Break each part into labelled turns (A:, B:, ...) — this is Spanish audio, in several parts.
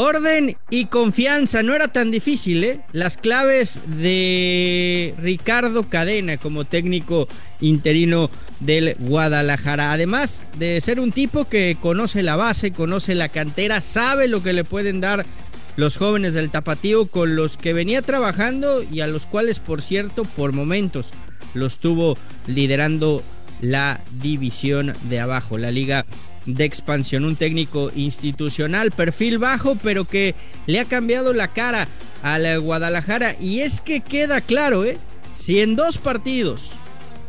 A: Orden y confianza, no era tan difícil, ¿eh? Las claves de Ricardo Cadena como técnico interino del Guadalajara. Además de ser un tipo que conoce la base, conoce la cantera, sabe lo que le pueden dar los jóvenes del Tapatío con los que venía trabajando y a los cuales, por cierto, por momentos los tuvo liderando la división de abajo, la liga de expansión, un técnico institucional, perfil bajo, pero que le ha cambiado la cara a la Guadalajara. Y es que queda claro, ¿eh? Si en dos partidos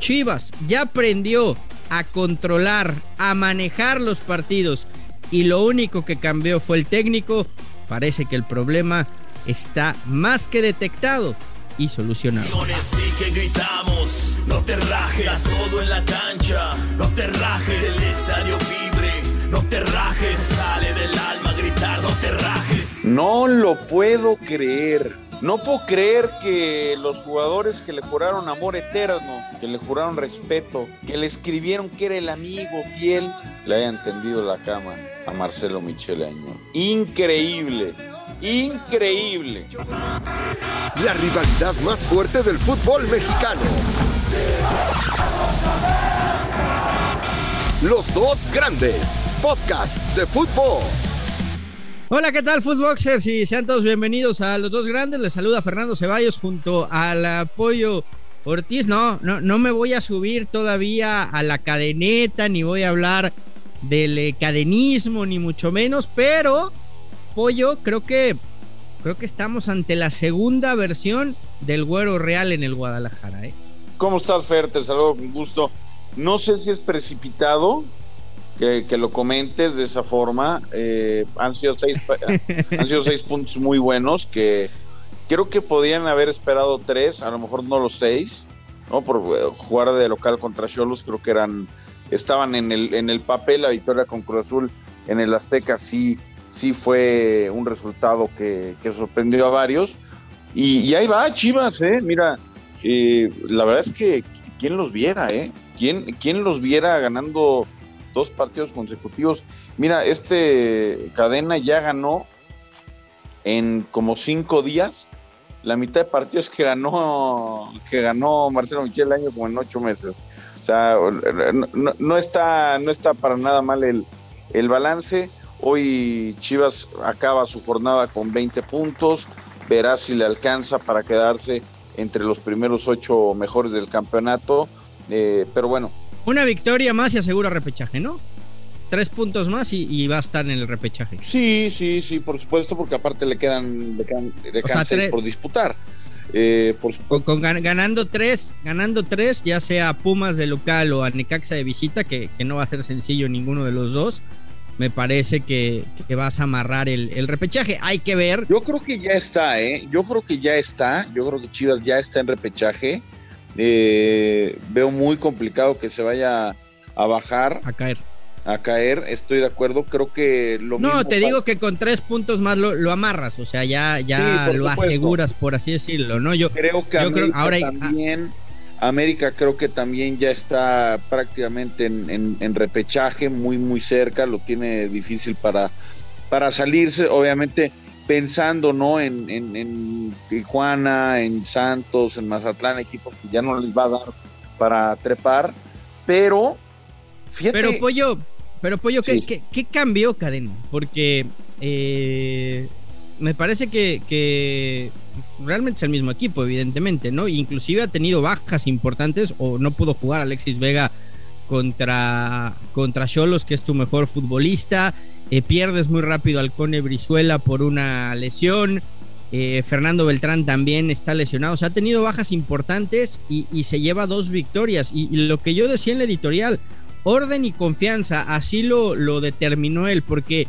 A: Chivas ya aprendió a controlar, a manejar los partidos y lo único que cambió fue el técnico, parece que el problema está más que detectado y solucionado.
B: No
C: lo puedo creer. No puedo creer que los jugadores que le juraron amor eterno, que le juraron respeto, que le escribieron que era el amigo fiel, le hayan tendido la cama a Marcelo Micheleño. Increíble. Increíble.
D: La rivalidad más fuerte del fútbol mexicano. Los dos grandes. Podcast de fútbol.
A: Hola, ¿qué tal, Footboxers? Y sean todos bienvenidos a Los Dos Grandes. Les saluda Fernando Ceballos junto al apoyo Ortiz. No, no, no me voy a subir todavía a la cadeneta, ni voy a hablar del eh, cadenismo, ni mucho menos, pero Pollo, creo que creo que estamos ante la segunda versión del Güero Real en el Guadalajara. ¿eh?
C: ¿Cómo estás, Fer? Te saludo con gusto. No sé si es precipitado que, lo comentes de esa forma. Eh, han, sido seis, han sido seis puntos muy buenos que creo que podían haber esperado tres, a lo mejor no los seis, ¿no? Por eh, jugar de local contra Cholos, creo que eran, estaban en el, en el papel la victoria con Cruz Azul en el Azteca, sí sí fue un resultado que, sorprendió a varios. Y, ahí va Chivas, ¿eh? Mira, eh, la verdad es que quién los viera, ¿eh? ¿Quién, ¿Quién los viera ganando dos partidos consecutivos? Mira, este cadena ya ganó en como cinco días la mitad de partidos que ganó que ganó Marcelo Michel el año como en ocho meses. O sea, no, está, no está para nada mal el, el balance. Hoy Chivas acaba su jornada con 20 puntos, verá si le alcanza para quedarse entre los primeros ocho mejores del campeonato, eh, pero bueno.
A: Una victoria más y asegura repechaje, ¿no? Tres puntos más y, va a estar en el repechaje.
C: Sí, sí, sí, por supuesto, porque aparte le quedan, le quedan, por disputar.
A: Eh, con, ganando tres, ganando tres, ya sea Pumas de local o a Necaxa de visita, que, que no va a ser sencillo ninguno de los dos me parece que, vas a amarrar el, repechaje. Hay que ver.
C: Yo creo que ya está, ¿eh? Yo creo que ya está. Yo creo que Chivas ya está en repechaje. Eh, veo muy complicado que se vaya a bajar.
A: A caer.
C: A caer, estoy de acuerdo. Creo que lo
A: No, te digo que con tres puntos más lo, amarras. O sea, ya, ya lo aseguras, por así decirlo, ¿no? Yo
C: creo que ahora también. América creo que también ya está prácticamente en, repechaje, muy muy cerca, lo tiene difícil para, para salirse, obviamente pensando no en, en, Tijuana, en Santos, en Mazatlán, equipos que ya no les va a dar para trepar, pero
A: fíjate. Pero Pollo, pero Pollo, ¿qué, ¿qué, cambió, Cadena? Porque eh, me parece que, realmente es el mismo equipo, evidentemente, ¿no? Inclusive ha tenido bajas importantes o no pudo jugar Alexis Vega contra contra Cholos, que es tu mejor futbolista. Eh, pierdes muy rápido al Cone Brizuela por una lesión. Eh, Fernando Beltrán también está lesionado. O sea, ha tenido bajas importantes y, se lleva dos victorias. Y, lo que yo decía en la editorial, orden y confianza, así lo, lo determinó él, porque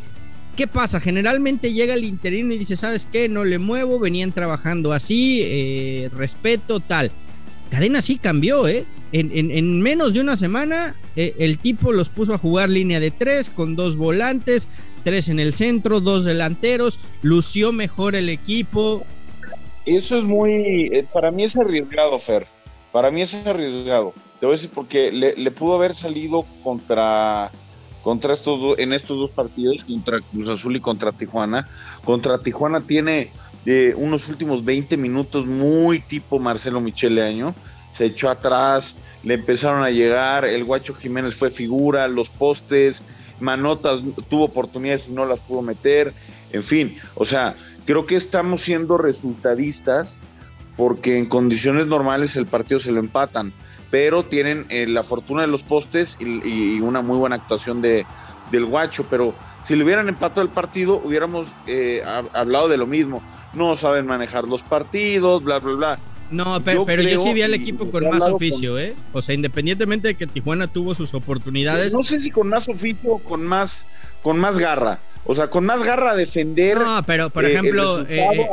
A: ¿Qué pasa? Generalmente llega el interino y dice, ¿sabes qué? No le muevo, venían trabajando así, eh, respeto, tal. Cadena sí cambió, ¿eh? En, menos de una semana, eh, el tipo los puso a jugar línea de tres, con dos volantes, tres en el centro, dos delanteros, lució mejor el equipo.
C: Eso es muy, eh, para mí es arriesgado, Fer. Para mí es arriesgado. Te voy a decir porque le pudo haber salido contra contra estos en estos dos partidos, contra Cruz Azul y contra Tijuana. Contra Tijuana tiene eh, unos últimos 20 minutos muy tipo Marcelo Michele Año. Se echó atrás, le empezaron a llegar, el Guacho Jiménez fue figura, los postes, Manotas tuvo oportunidades y no las pudo meter, en fin, o sea, creo que estamos siendo resultadistas porque en condiciones normales el partido se lo empatan pero tienen eh, la fortuna de los postes y, una muy buena actuación de, del guacho, pero si le hubieran empatado el partido, hubiéramos eh, hablado de lo mismo. No saben manejar los partidos, bla, bla, bla.
A: No, pero yo, sí vi al equipo con más oficio, ¿eh? O sea, independientemente de que Tijuana tuvo sus oportunidades.
C: No sé si con más oficio o con más, con más garra. O sea, con más garra a defender.
A: No, pero por eh, ejemplo, eh,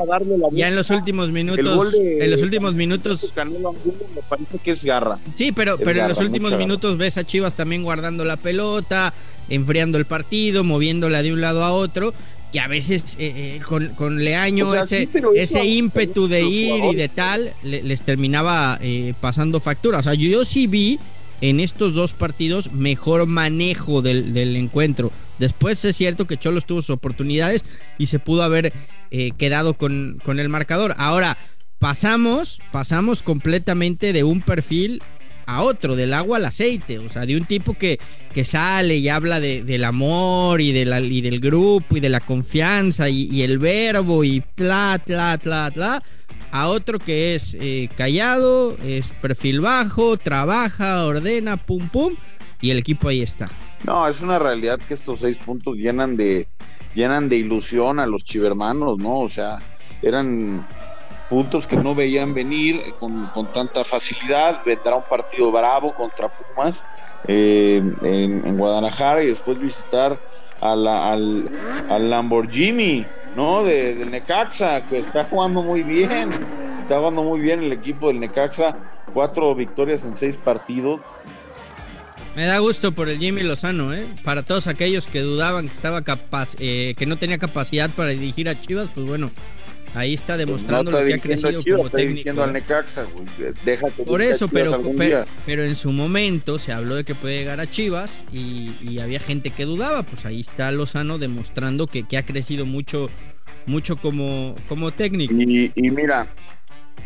A: ya en los últimos minutos, en los últimos minutos.
C: me parece que es garra.
A: Sí, pero, pero en los últimos minutos ves a Chivas también guardando la pelota, enfriando el partido, moviéndola de un lado a otro. Que a veces eh, con, con, Leaño ese, ese ímpetu de ir y de tal les terminaba pasando factura. O sea, yo, yo sí vi en estos dos partidos mejor manejo del, encuentro. Después es cierto que Cholos tuvo sus oportunidades y se pudo haber eh, quedado con, con, el marcador. Ahora, pasamos, pasamos completamente de un perfil a otro, del agua al aceite, o sea, de un tipo que, que sale y habla de, del amor y, de y del grupo y de la confianza y, el verbo y tla, tla, tla, tla a otro que es eh, callado, es perfil bajo, trabaja, ordena, pum pum, y el equipo ahí está.
C: No, es una realidad que estos seis puntos llenan de, llenan de ilusión a los chivermanos, ¿no? O sea, eran puntos que no veían venir con, tanta facilidad. Vendrá un partido bravo contra Pumas eh, en, Guadalajara y después visitar al, al Lamborghini ¿no? De, del Necaxa, que está jugando muy bien. Está jugando muy bien el equipo del Necaxa. Cuatro victorias en seis partidos.
A: Me da gusto por el Jimmy Lozano, ¿eh? Para todos aquellos que dudaban que estaba capaz, eh, que no tenía capacidad para dirigir a Chivas, pues bueno, ahí está demostrando lo que ha crecido como técnico.
C: Al Necaxa,
A: Por eso, pero, pero, en su momento se habló de que puede llegar a Chivas y, había gente que dudaba, pues ahí está Lozano demostrando que, que ha crecido mucho, mucho como, como técnico.
C: Y, mira,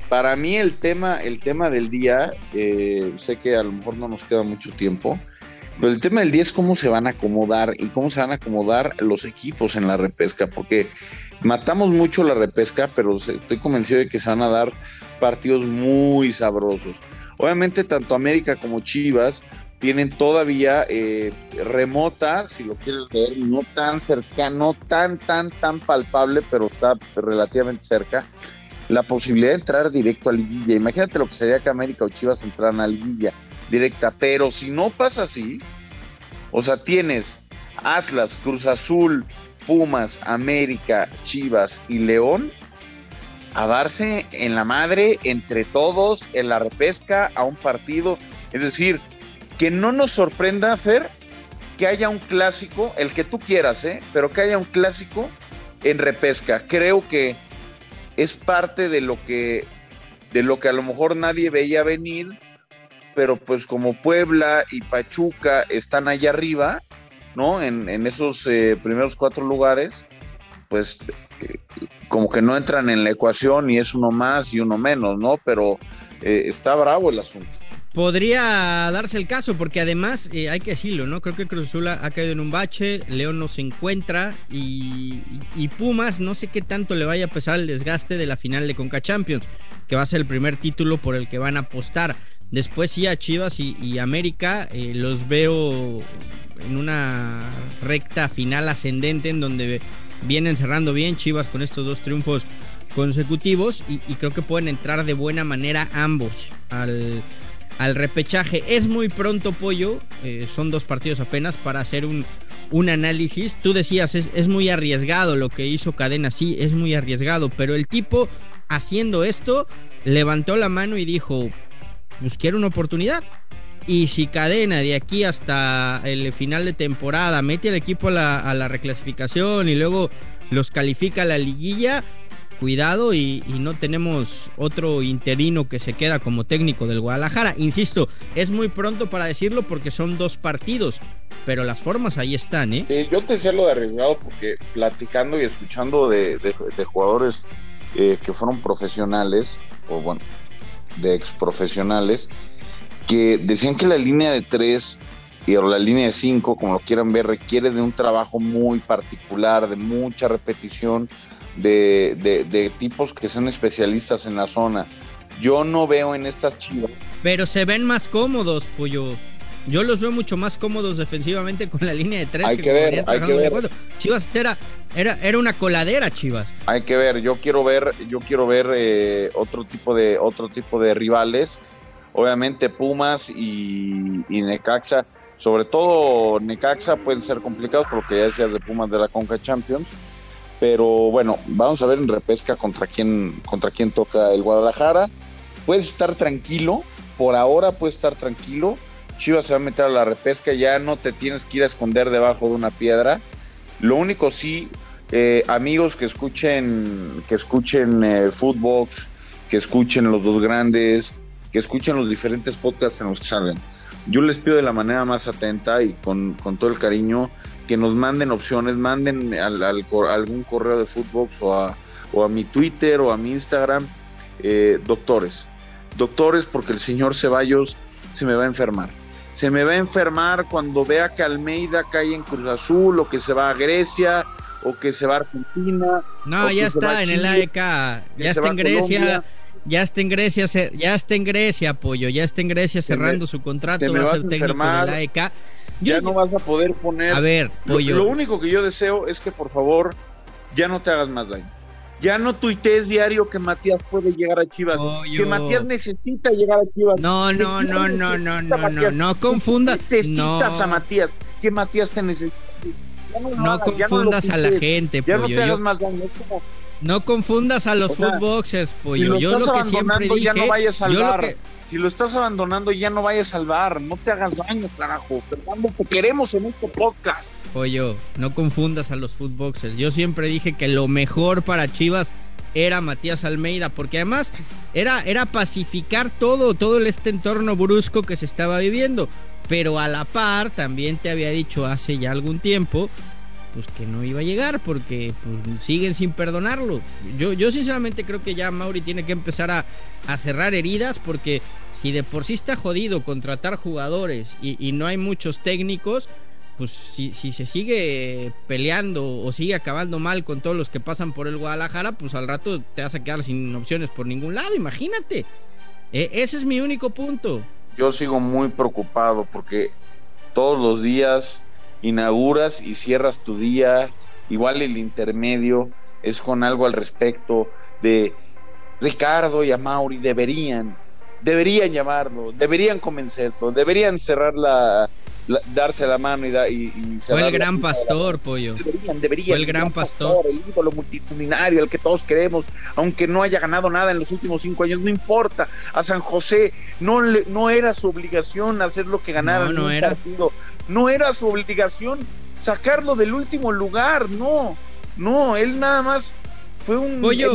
C: para mí el tema, el tema del día, eh, sé que a lo mejor no nos queda mucho tiempo, pero el tema del día es cómo se van a acomodar y cómo se van a acomodar los equipos en la repesca, porque matamos mucho la repesca, pero estoy convencido de que se van a dar partidos muy sabrosos. Obviamente tanto América como Chivas tienen todavía eh, remota, si lo quieres ver, no tan cercano, tan, tan, tan palpable, pero está relativamente cerca, la posibilidad de entrar directo a liguilla. Imagínate lo que sería que América o Chivas entraran a liguilla directa, pero si no pasa así, o sea, tienes Atlas, Cruz Azul, Pumas, América, Chivas y León a darse en la madre entre todos en la repesca a un partido. Es decir, que no nos sorprenda hacer que haya un clásico, el que tú quieras, ¿eh? pero que haya un clásico en repesca. Creo que es parte de lo que de lo que a lo mejor nadie veía venir, pero pues como Puebla y Pachuca están allá arriba, ¿no? En, esos eh, primeros cuatro lugares, pues eh, como que no entran en la ecuación y es uno más y uno menos, ¿no? Pero eh, está bravo el asunto.
A: Podría darse el caso, porque además hay que decirlo, ¿no? Creo que Cruz Azul ha caído en un bache, León no se encuentra y, y, Pumas no sé qué tanto le vaya a pesar el desgaste de la final de Conca Champions, que va a ser el primer título por el que van a apostar. Después sí a Chivas y, América eh, los veo en una recta final ascendente en donde vienen cerrando bien Chivas con estos dos triunfos consecutivos y, creo que pueden entrar de buena manera ambos al, repechaje. Es muy pronto, Pollo, eh, son dos partidos apenas para hacer un, un análisis. Tú decías, es, es muy arriesgado lo que hizo Cadena, sí, es muy arriesgado, pero el tipo haciendo esto levantó la mano y dijo, pues quiere una oportunidad. Y si Cadena de aquí hasta el final de temporada mete al equipo a la, reclasificación y luego los califica a la liguilla, cuidado y, no tenemos otro interino que se queda como técnico del Guadalajara. Insisto, es muy pronto para decirlo porque son dos partidos, pero las formas ahí están, ¿eh?
C: yo te decía lo de arriesgado porque platicando y escuchando de, jugadores eh, que fueron profesionales, o bueno, de ex profesionales, que decían que la línea de tres y la línea de cinco, como lo quieran ver, requiere de un trabajo muy particular, de mucha repetición, de, de, tipos que sean especialistas en la zona. Yo no veo en estas chivas.
A: Pero se ven más cómodos, Pollo. Yo los veo mucho más cómodos defensivamente con la línea de tres
C: hay que, ver, hay que ver.
A: Chivas era, era, era, una coladera, Chivas.
C: Hay que ver, yo quiero ver, yo quiero ver eh, otro tipo de, otro tipo de rivales. Obviamente Pumas y, y, Necaxa, sobre todo Necaxa pueden ser complicados porque ya decías de Pumas de la Conca Champions pero bueno, vamos a ver en repesca contra quién, contra quién toca el Guadalajara. Puedes estar tranquilo, por ahora puedes estar tranquilo. Chivas se va a meter a la repesca, ya no te tienes que ir a esconder debajo de una piedra. Lo único sí, eh, amigos que escuchen, que escuchen eh, Footbox, que escuchen los dos grandes, que escuchen los diferentes podcasts en los que salen. Yo les pido de la manera más atenta y con, con todo el cariño que nos manden opciones, manden al, algún correo de Footbox o a, o a mi Twitter o a mi Instagram, eh, doctores. Doctores, porque el señor Ceballos se me va a enfermar. Se me va a enfermar cuando vea que Almeida cae en Cruz Azul o que se va a Grecia o que se va a Argentina.
A: No, ya está en el AEK, ya está en Grecia. Ya está en Grecia, ya está en Grecia, apoyo, ya está en Grecia cerrando su contrato, va a ser técnico del AEK
C: ya no vas a poder poner.
A: A ver,
C: Lo, único que yo deseo es que por favor ya no te hagas más daño. Ya no tuitees diario que Matías puede llegar a Chivas. Que Matías necesita llegar a Chivas.
A: No, no, no, no, no, no, no, no confundas.
C: Necesitas a Matías. Que Matías te necesita.
A: No, confundas a la gente,
C: ya no te hagas más daño.
A: No confundas a los footboxers, pollo. yo lo que siempre dije.
C: Ya no vayas a yo que, si lo estás abandonando, ya no vayas a salvar. No te hagas daño, carajo. Fernando, te queremos en este podcast.
A: Pollo, no confundas a los footboxers. Yo siempre dije que lo mejor para Chivas era Matías Almeida, porque además era, era pacificar todo, todo este entorno brusco que se estaba viviendo. Pero a la par, también te había dicho hace ya algún tiempo pues que no iba a llegar porque pues, siguen sin perdonarlo. Yo, yo sinceramente creo que ya Mauri tiene que empezar a, cerrar heridas porque si de por sí está jodido contratar jugadores y, no hay muchos técnicos, pues si, si, se sigue peleando o sigue acabando mal con todos los que pasan por el Guadalajara, pues al rato te vas a quedar sin opciones por ningún lado, imagínate. E, ese es mi único punto.
C: Yo sigo muy preocupado porque todos los días inauguras y cierras tu día, igual el intermedio es con algo al respecto de Ricardo y Amauri deberían, deberían llamarlo, deberían convencerlo, deberían cerrar la, darse la mano y, da, y,
A: Fue el gran pastor, pollo.
C: Deberían, deberían.
A: Fue el gran pastor.
C: El ídolo multitudinario, el que todos queremos, aunque no haya ganado nada en los últimos cinco años, no importa. A San José no, le, no era su obligación hacer lo que ganara
A: no, no era.
C: partido. No era su obligación sacarlo del último lugar, no. No, él nada más fue un
A: Pollo,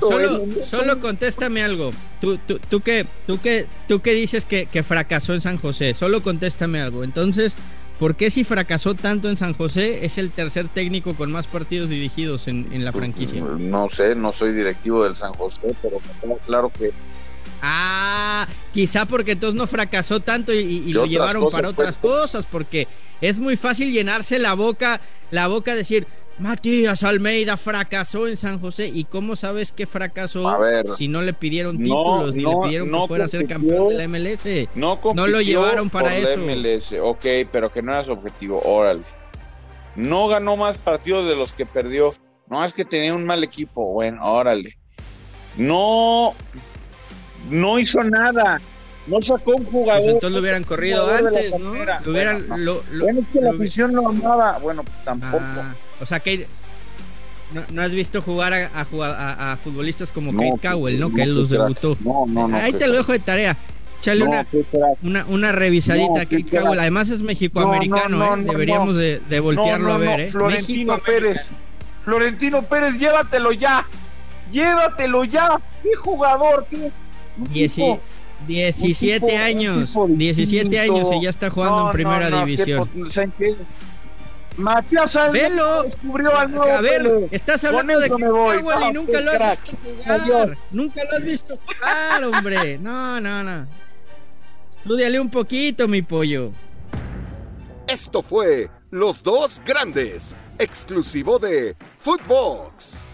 A: solo, solo contéstame algo. Tú, tú, tú, que, tú, que, tú que dices que, que, fracasó en San José, solo contéstame algo. Entonces, ¿por qué si fracasó tanto en San José es el tercer técnico con más partidos dirigidos en, en la pues, franquicia?
C: No sé, no soy directivo del San José, pero me queda claro que
A: Ah, quizá porque entonces no fracasó tanto y, lo llevaron para otras cosas, porque es muy fácil llenarse la boca, la boca decir, Matías Almeida fracasó en San José. ¿Y cómo sabes que fracasó si no le pidieron títulos ni le pidieron que fuera a ser campeón de la MLS?
C: No, no
A: lo llevaron para eso.
C: MLS. Ok, pero que no era su objetivo. Órale. No ganó más partidos de los que perdió. No es que tenía un mal equipo. Bueno, órale. No no hizo nada. No sacó un jugador. Pues
A: entonces lo hubieran corrido antes, ¿no? Lo hubieran, lo,
C: bueno, es que la afición no amaba. Bueno, pues tampoco. Ah,
A: o sea que no, has visto jugar a, a, a, futbolistas como Kate Cowell, ¿no? que él los debutó.
C: No, no, no.
A: Ahí te lo dejo de tarea. Échale una, una, una, revisadita a Kate Cowell. Además es mexicoamericano, ¿eh? Deberíamos de, de voltearlo a ver, ¿eh?
C: Florentino Pérez. Florentino Pérez, llévatelo ya. Llévatelo ya. ¿Qué jugador? ¿Qué?
A: 17 años. 17 años y ya está jugando en primera división.
C: Matías
A: Velo. descubrió al nuevo A ver, estás hablando de que y nunca lo has visto jugar. Nunca lo has visto jugar, hombre. No, no, no. Estudiale un poquito, mi pollo.
D: Esto fue Los Dos Grandes, exclusivo de Footbox.